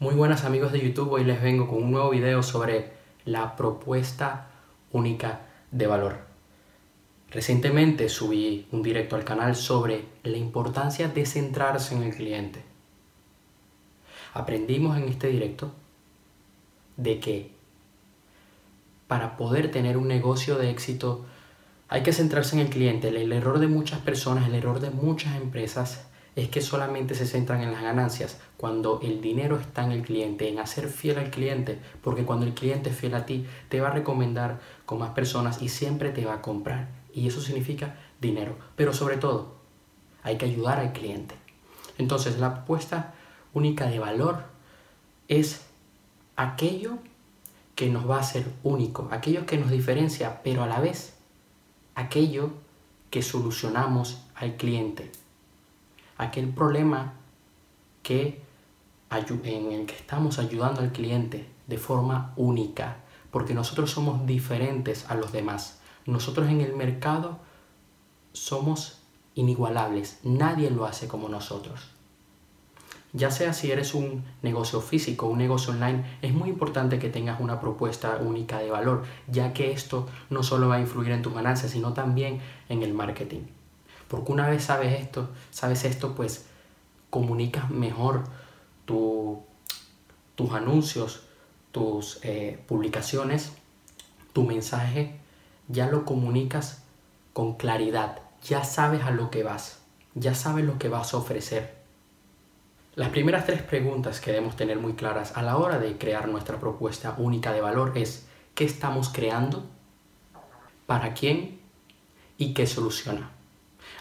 Muy buenas amigos de YouTube, hoy les vengo con un nuevo video sobre la propuesta única de valor. Recientemente subí un directo al canal sobre la importancia de centrarse en el cliente. Aprendimos en este directo de que para poder tener un negocio de éxito hay que centrarse en el cliente. El error de muchas personas, el error de muchas empresas es que solamente se centran en las ganancias cuando el dinero está en el cliente, en hacer fiel al cliente, porque cuando el cliente es fiel a ti, te va a recomendar con más personas y siempre te va a comprar. Y eso significa dinero. Pero sobre todo, hay que ayudar al cliente. Entonces, la apuesta única de valor es aquello que nos va a hacer único, aquello que nos diferencia, pero a la vez aquello que solucionamos al cliente aquel problema que, en el que estamos ayudando al cliente de forma única, porque nosotros somos diferentes a los demás. Nosotros en el mercado somos inigualables, nadie lo hace como nosotros. Ya sea si eres un negocio físico un negocio online, es muy importante que tengas una propuesta única de valor, ya que esto no solo va a influir en tus ganancias, sino también en el marketing. Porque una vez sabes esto, sabes esto, pues comunicas mejor tus anuncios, tus eh, publicaciones, tu mensaje, ya lo comunicas con claridad, ya sabes a lo que vas, ya sabes lo que vas a ofrecer. Las primeras tres preguntas que debemos tener muy claras a la hora de crear nuestra propuesta única de valor es ¿qué estamos creando? ¿Para quién? ¿Y qué soluciona?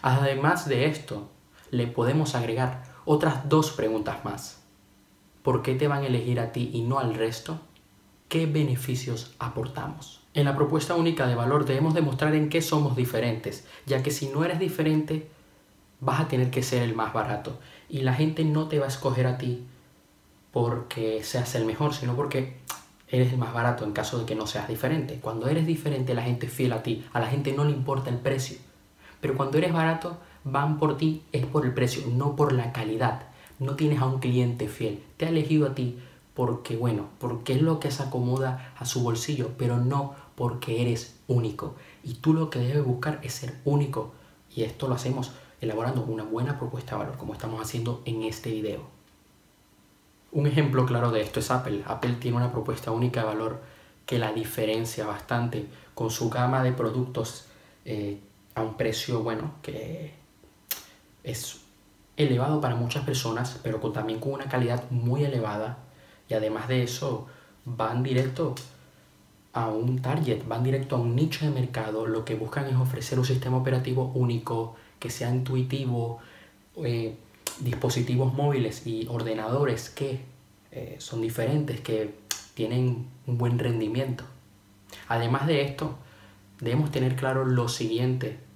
Además de esto, le podemos agregar otras dos preguntas más. ¿Por qué te van a elegir a ti y no al resto? ¿Qué beneficios aportamos? En la propuesta única de valor debemos demostrar en qué somos diferentes, ya que si no eres diferente, vas a tener que ser el más barato. Y la gente no te va a escoger a ti porque seas el mejor, sino porque eres el más barato en caso de que no seas diferente. Cuando eres diferente, la gente es fiel a ti. A la gente no le importa el precio. Pero cuando eres barato, van por ti, es por el precio, no por la calidad. No tienes a un cliente fiel. Te ha elegido a ti porque, bueno, porque es lo que se acomoda a su bolsillo, pero no porque eres único. Y tú lo que debes buscar es ser único. Y esto lo hacemos elaborando una buena propuesta de valor, como estamos haciendo en este video. Un ejemplo claro de esto es Apple. Apple tiene una propuesta única de valor que la diferencia bastante con su gama de productos eh, a un precio, bueno, que es elevado para muchas personas, pero con, también con una calidad muy elevada. Y además de eso, van directo a un target, van directo a un nicho de mercado. Lo que buscan es ofrecer un sistema operativo único, que sea intuitivo, eh, dispositivos móviles y ordenadores que eh, son diferentes, que tienen un buen rendimiento. Además de esto, debemos tener claro lo siguiente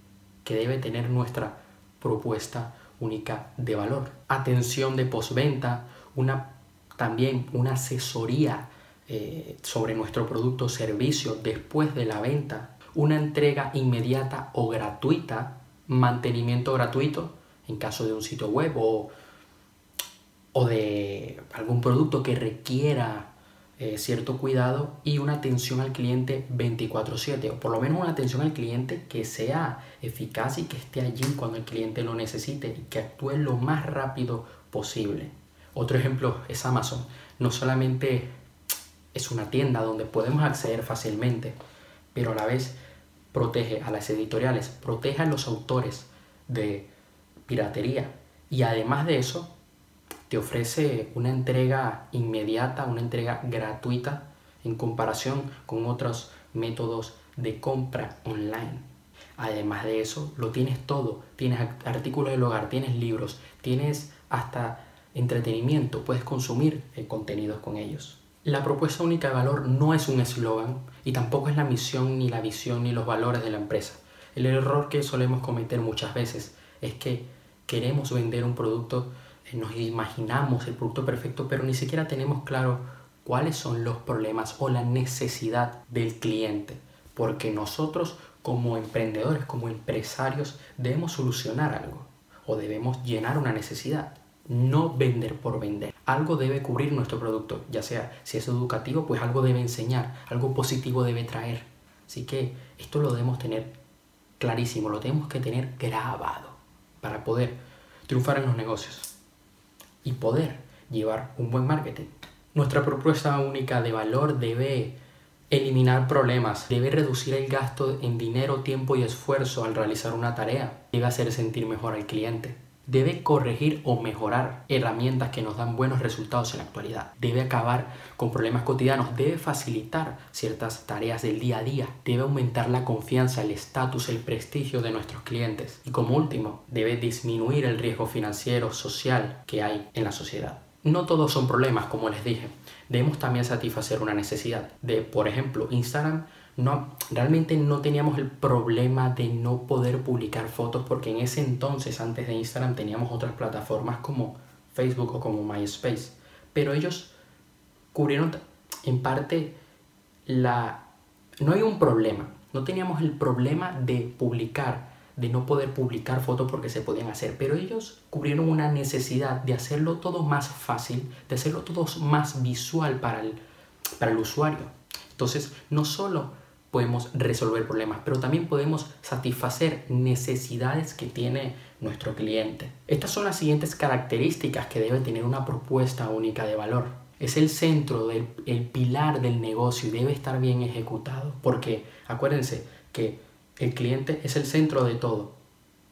que debe tener nuestra propuesta única de valor. Atención de postventa, una, también una asesoría eh, sobre nuestro producto o servicio después de la venta, una entrega inmediata o gratuita, mantenimiento gratuito en caso de un sitio web o, o de algún producto que requiera eh, cierto cuidado y una atención al cliente 24/7 o por lo menos una atención al cliente que sea eficaz y que esté allí cuando el cliente lo necesite y que actúe lo más rápido posible. Otro ejemplo es Amazon. No solamente es una tienda donde podemos acceder fácilmente, pero a la vez protege a las editoriales, protege a los autores de piratería y además de eso te ofrece una entrega inmediata, una entrega gratuita en comparación con otros métodos de compra online. Además de eso, lo tienes todo. Tienes artículos del hogar, tienes libros, tienes hasta entretenimiento, puedes consumir eh, contenidos con ellos. La propuesta única de valor no es un eslogan y tampoco es la misión, ni la visión, ni los valores de la empresa. El error que solemos cometer muchas veces es que queremos vender un producto nos imaginamos el producto perfecto, pero ni siquiera tenemos claro cuáles son los problemas o la necesidad del cliente. Porque nosotros como emprendedores, como empresarios, debemos solucionar algo o debemos llenar una necesidad, no vender por vender. algo debe cubrir nuestro producto, ya sea si es educativo, pues algo debe enseñar, algo positivo debe traer. Así que esto lo debemos tener clarísimo, lo tenemos que tener grabado para poder triunfar en los negocios y poder llevar un buen marketing. Nuestra propuesta única de valor debe eliminar problemas, debe reducir el gasto en dinero, tiempo y esfuerzo al realizar una tarea, debe hacer sentir mejor al cliente debe corregir o mejorar herramientas que nos dan buenos resultados en la actualidad. Debe acabar con problemas cotidianos, debe facilitar ciertas tareas del día a día, debe aumentar la confianza, el estatus, el prestigio de nuestros clientes y como último, debe disminuir el riesgo financiero, social que hay en la sociedad. No todos son problemas, como les dije. Debemos también satisfacer una necesidad de, por ejemplo, Instagram no, realmente no teníamos el problema de no poder publicar fotos porque en ese entonces, antes de Instagram, teníamos otras plataformas como Facebook o como MySpace. Pero ellos cubrieron en parte la... No hay un problema, no teníamos el problema de publicar, de no poder publicar fotos porque se podían hacer, pero ellos cubrieron una necesidad de hacerlo todo más fácil, de hacerlo todo más visual para el, para el usuario. Entonces, no solo podemos resolver problemas, pero también podemos satisfacer necesidades que tiene nuestro cliente. Estas son las siguientes características que debe tener una propuesta única de valor. Es el centro, del, el pilar del negocio y debe estar bien ejecutado, porque acuérdense que el cliente es el centro de todo.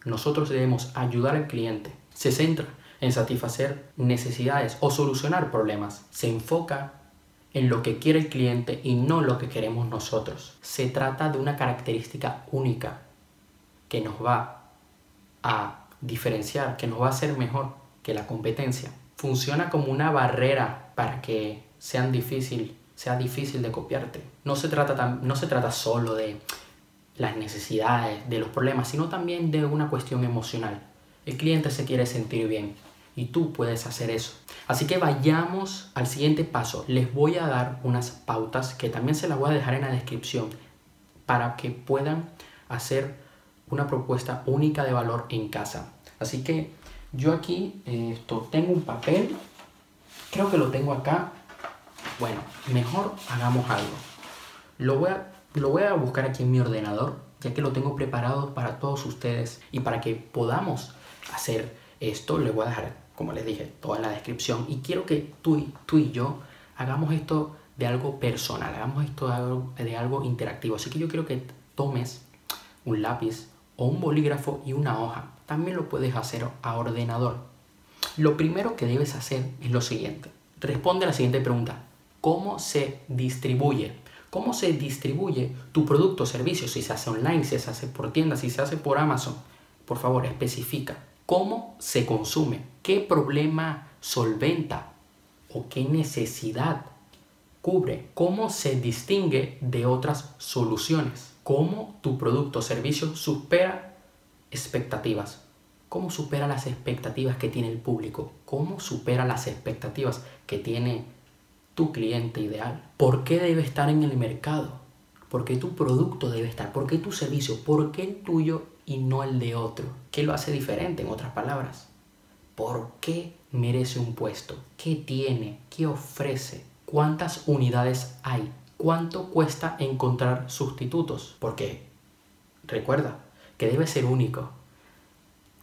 Nosotros debemos ayudar al cliente. Se centra en satisfacer necesidades o solucionar problemas. Se enfoca en lo que quiere el cliente y no lo que queremos nosotros. Se trata de una característica única que nos va a diferenciar, que nos va a hacer mejor que la competencia. Funciona como una barrera para que sean difícil, sea difícil de copiarte. No se, trata no se trata solo de las necesidades, de los problemas, sino también de una cuestión emocional. El cliente se quiere sentir bien, y tú puedes hacer eso. Así que vayamos al siguiente paso. Les voy a dar unas pautas que también se las voy a dejar en la descripción para que puedan hacer una propuesta única de valor en casa. Así que yo aquí esto, tengo un papel, creo que lo tengo acá. Bueno, mejor hagamos algo. Lo voy a, lo voy a buscar aquí en mi ordenador, ya que lo tengo preparado para todos ustedes y para que podamos hacer esto. Le voy a dejar como les dije, toda en la descripción. Y quiero que tú y, tú y yo hagamos esto de algo personal, hagamos esto de algo, de algo interactivo. Así que yo quiero que tomes un lápiz o un bolígrafo y una hoja. También lo puedes hacer a ordenador. Lo primero que debes hacer es lo siguiente. Responde a la siguiente pregunta. ¿Cómo se distribuye? ¿Cómo se distribuye tu producto o servicio? Si se hace online, si se hace por tienda, si se hace por Amazon. Por favor, especifica cómo se consume, qué problema solventa o qué necesidad cubre, cómo se distingue de otras soluciones, cómo tu producto o servicio supera expectativas, cómo supera las expectativas que tiene el público, cómo supera las expectativas que tiene tu cliente ideal, por qué debe estar en el mercado, por qué tu producto debe estar, por qué tu servicio, por qué el tuyo y no el de otro. ¿Qué lo hace diferente, en otras palabras? ¿Por qué merece un puesto? ¿Qué tiene? ¿Qué ofrece? ¿Cuántas unidades hay? ¿Cuánto cuesta encontrar sustitutos? Porque recuerda que debe ser único.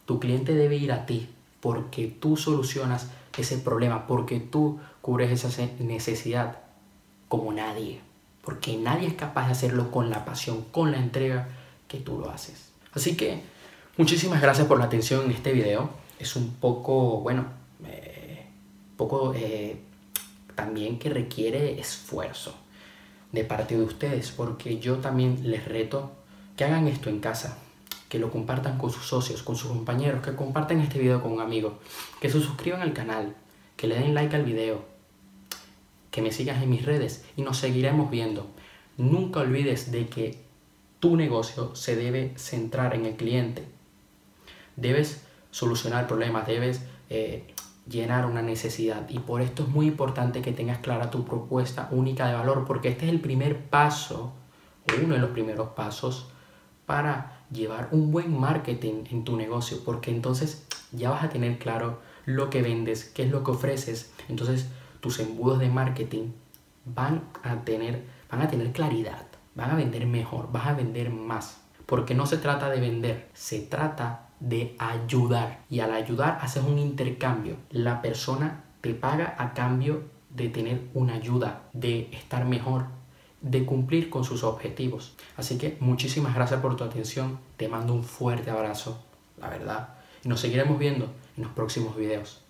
Tu cliente debe ir a ti porque tú solucionas ese problema, porque tú cubres esa necesidad como nadie. Porque nadie es capaz de hacerlo con la pasión, con la entrega que tú lo haces. Así que muchísimas gracias por la atención en este video. Es un poco, bueno, eh, poco eh, también que requiere esfuerzo de parte de ustedes, porque yo también les reto que hagan esto en casa, que lo compartan con sus socios, con sus compañeros, que compartan este video con un amigo, que se suscriban al canal, que le den like al video, que me sigas en mis redes y nos seguiremos viendo. Nunca olvides de que tu negocio se debe centrar en el cliente. Debes solucionar problemas, debes eh, llenar una necesidad y por esto es muy importante que tengas clara tu propuesta única de valor porque este es el primer paso uno de los primeros pasos para llevar un buen marketing en tu negocio porque entonces ya vas a tener claro lo que vendes, qué es lo que ofreces, entonces tus embudos de marketing van a tener, van a tener claridad, van a vender mejor, vas a vender más. Porque no se trata de vender, se trata de ayudar. Y al ayudar haces un intercambio. La persona te paga a cambio de tener una ayuda, de estar mejor, de cumplir con sus objetivos. Así que muchísimas gracias por tu atención. Te mando un fuerte abrazo, la verdad. Y nos seguiremos viendo en los próximos videos.